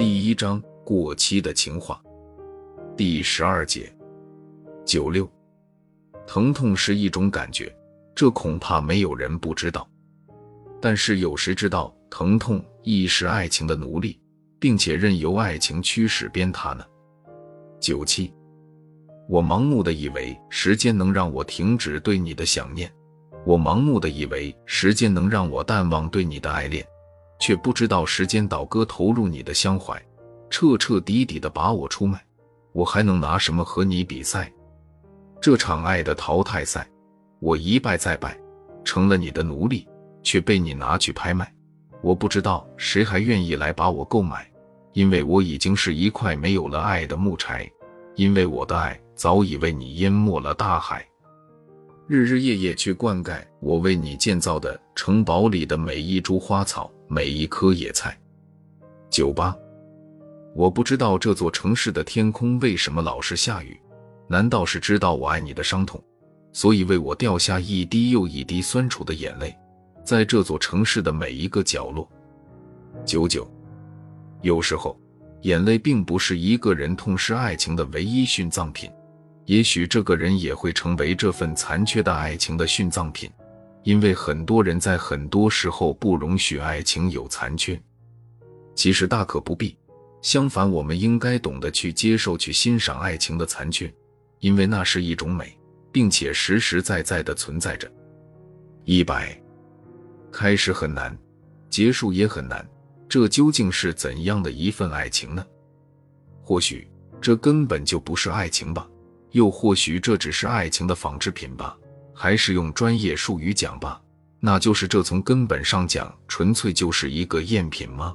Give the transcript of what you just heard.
第一章过期的情话，第十二节九六，疼痛是一种感觉，这恐怕没有人不知道。但是有谁知道疼痛亦是爱情的奴隶，并且任由爱情驱使鞭挞呢？九七，我盲目的以为时间能让我停止对你的想念，我盲目的以为时间能让我淡忘对你的爱恋。却不知道时间倒戈投入你的相怀，彻彻底底的把我出卖，我还能拿什么和你比赛？这场爱的淘汰赛，我一败再败，成了你的奴隶，却被你拿去拍卖。我不知道谁还愿意来把我购买，因为我已经是一块没有了爱的木柴，因为我的爱早已为你淹没了大海。日日夜夜去灌溉我为你建造的城堡里的每一株花草。每一颗野菜。九八，我不知道这座城市的天空为什么老是下雨，难道是知道我爱你的伤痛，所以为我掉下一滴又一滴酸楚的眼泪，在这座城市的每一个角落。九九，有时候，眼泪并不是一个人痛失爱情的唯一殉葬品，也许这个人也会成为这份残缺的爱情的殉葬品。因为很多人在很多时候不容许爱情有残缺，其实大可不必。相反，我们应该懂得去接受、去欣赏爱情的残缺，因为那是一种美，并且实实在在的存在着。一百，开始很难，结束也很难，这究竟是怎样的一份爱情呢？或许这根本就不是爱情吧，又或许这只是爱情的仿制品吧。还是用专业术语讲吧，那就是这从根本上讲，纯粹就是一个赝品吗？